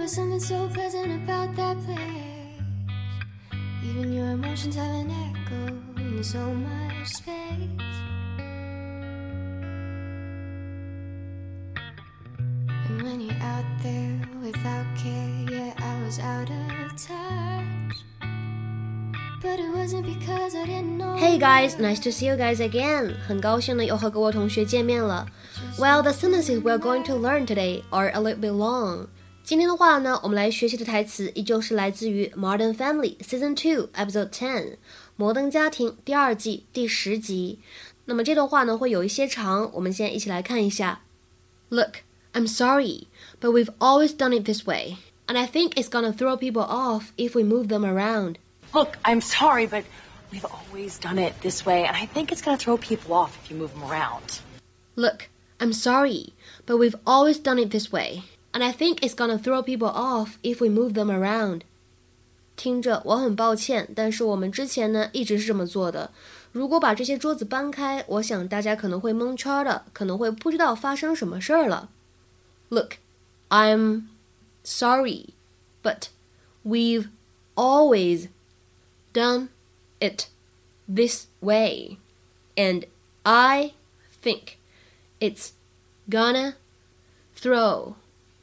was something so pleasant about that place. Even your emotions have an echo in so much space. And when you're out there without care, yeah, I was out of touch. But it wasn't because I didn't know. Hey guys, nice to see you guys again. 很高兴呢又和各位同学见面了。Well, the sentences we're going to learn today are a little bit long. 今天的话呢，我们来学习的台词依旧是来自于《Modern Family》Season Two Episode Ten，《摩登家庭》第二季第十集。那么这段话呢会有一些长，我们先一起来看一下。Look, I'm sorry, but we've always done it this way, and I think it's gonna throw people off if we move them around. Look, I'm sorry, but we've always done it this way, and I think it's going to throw people off if you move them around. Look, I'm sorry, but we've always done it this way, and I think it's gonna throw people off if we move them around. 听着，我很抱歉，但是我们之前呢一直是这么做的。如果把这些桌子搬开，我想大家可能会蒙圈的，可能会不知道发生什么事儿了。Look, I'm sorry, but we've always done it this way, and I think it's gonna throw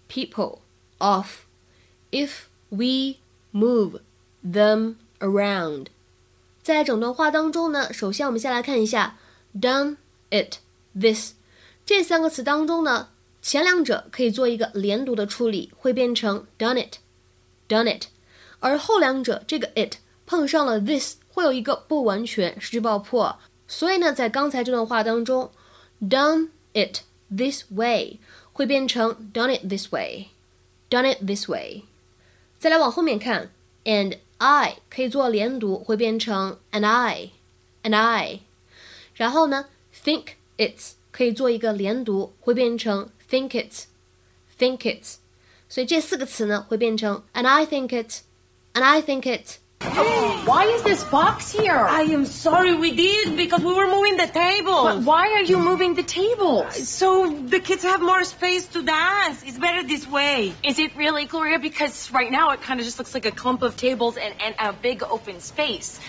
People off if we move them around. 在整段话当中呢，首先我们先来看一下 done it this 这三个词当中呢，前两者可以做一个连读的处理，会变成 done it done it，而后两者这个 it 碰上了 this 会有一个不完全失去爆破，所以呢，在刚才这段话当中，done it this way 会变成 done it this way，done it this way。再来往后面看，and I 可以做连读，会变成 and I，and I。然后呢，think it's 可以做一个连读，会变成 think it's，think it's。所以这四个词呢会变成 and I think it，and I think it。 Why is this box here? I am sorry we did because we were moving the table. But why are you moving the tables? So the kids have more space to dance. It's better this way. Is it really, Gloria? Because right now it kind of just looks like a clump of tables and, and a big open space.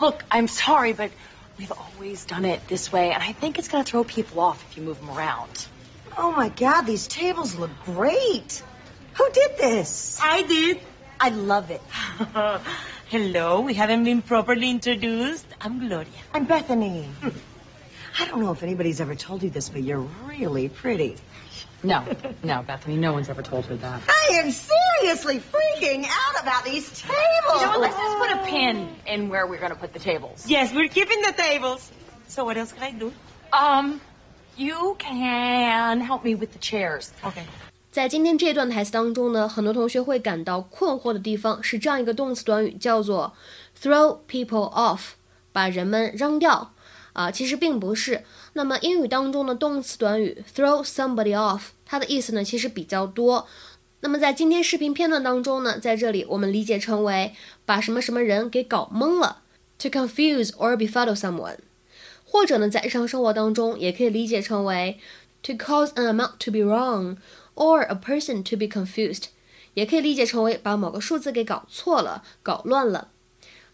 Look, I'm sorry, but we've always done it this way, and I think it's going to throw people off if you move them around. Oh my God, these tables look great. Who did this? I did. I love it. Hello, we haven't been properly introduced. I'm Gloria. I'm Bethany. I don't know if anybody's ever told you this, but you're really pretty. No, no, Bethany, no one's ever told her that. I am seriously freaking out about these tables. You know what? Let's just put a pin in where we're going to put the tables. Yes, we're keeping the tables. So what else can I do? Um, you can help me with the chairs. Okay. 在今天这段台词当中呢，很多同学会感到困惑的地方是这样一个动词短语，叫做 throw people off，把人们扔掉啊、其实并不是。那么英语当中的动词短语 throw somebody off，它的意思呢其实比较多。那么在今天视频片段当中呢，在这里我们理解成为把什么什么人给搞懵了，to confuse or befuddle someone，或者呢在日常生活当中也可以理解成为 to cause an amount to be wrong。Or a person to be confused，也可以理解成为把某个数字给搞错了、搞乱了。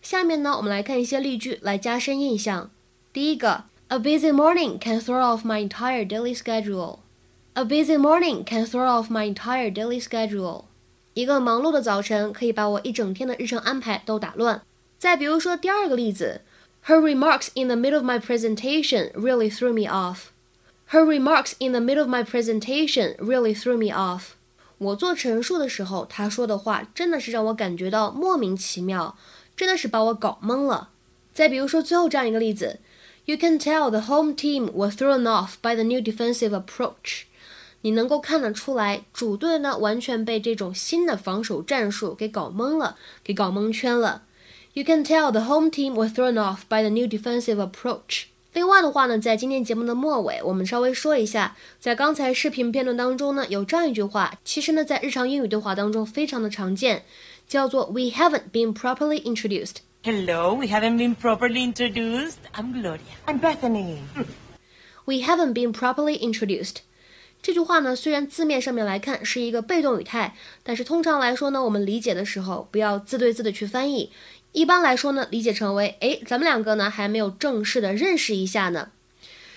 下面呢，我们来看一些例句来加深印象。第一个，A busy morning can throw off my entire daily schedule. A busy morning can throw off my entire daily schedule. 一个忙碌的早晨可以把我一整天的日程安排都打乱。再比如说第二个例子，Her remarks in the middle of my presentation really threw me off. Her remarks in the middle of my presentation really threw me off. 我做陈述的时候，她说的话真的是让我感觉到莫名其妙，真的是把我搞懵了。再比如说最后这样一个例子，You can tell the home team was thrown off by the new defensive approach. 你能够看得出来，主队呢完全被这种新的防守战术给搞懵了，给搞蒙圈了。You can tell the home team was thrown off by the new defensive approach. 另外的话呢，在今天节目的末尾，我们稍微说一下，在刚才视频片段当中呢，有这样一句话，其实呢，在日常英语对话当中非常的常见，叫做 "We haven't been properly introduced." Hello, we haven't been properly introduced. I'm Gloria. I'm Bethany. We haven't been properly introduced. 这句话呢，虽然字面上面来看是一个被动语态，但是通常来说呢，我们理解的时候不要字对字的去翻译。一般来说呢，理解成为，哎，咱们两个呢还没有正式的认识一下呢。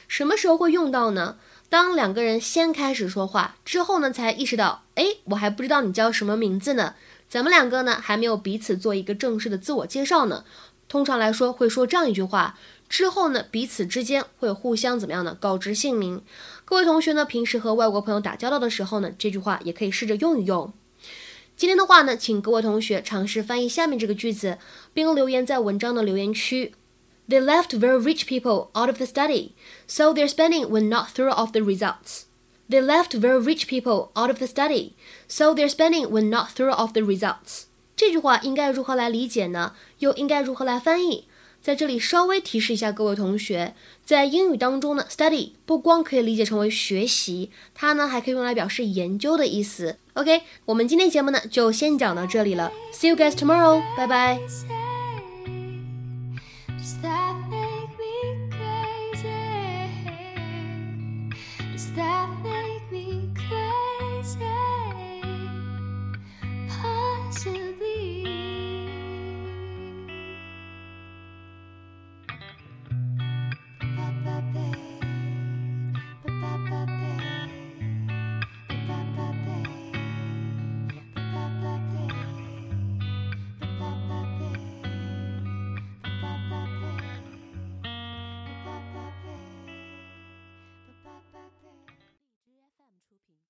什么时候会用到呢？当两个人先开始说话之后呢，才意识到，哎，我还不知道你叫什么名字呢。咱们两个呢还没有彼此做一个正式的自我介绍呢。通常来说会说这样一句话，之后呢彼此之间会互相怎么样呢？告知姓名。各位同学呢，平时和外国朋友打交道的时候呢，这句话也可以试着用一用。今天的话呢，请各位同学尝试翻译下面这个句子，并留言在文章的留言区。They left very rich people out of the study, so their spending would not throw off the results. They left very rich people out of the study, so their spending would not throw off the results. 这句话应该如何来理解呢？又应该如何来翻译？ 在这里稍微提示一下各位同学，在英语当中呢，study 不光可以理解成为学习，它呢还可以用来表示研究的意思。OK，我们今天节目呢就先讲到这里了，See you guys tomorrow，拜拜。stay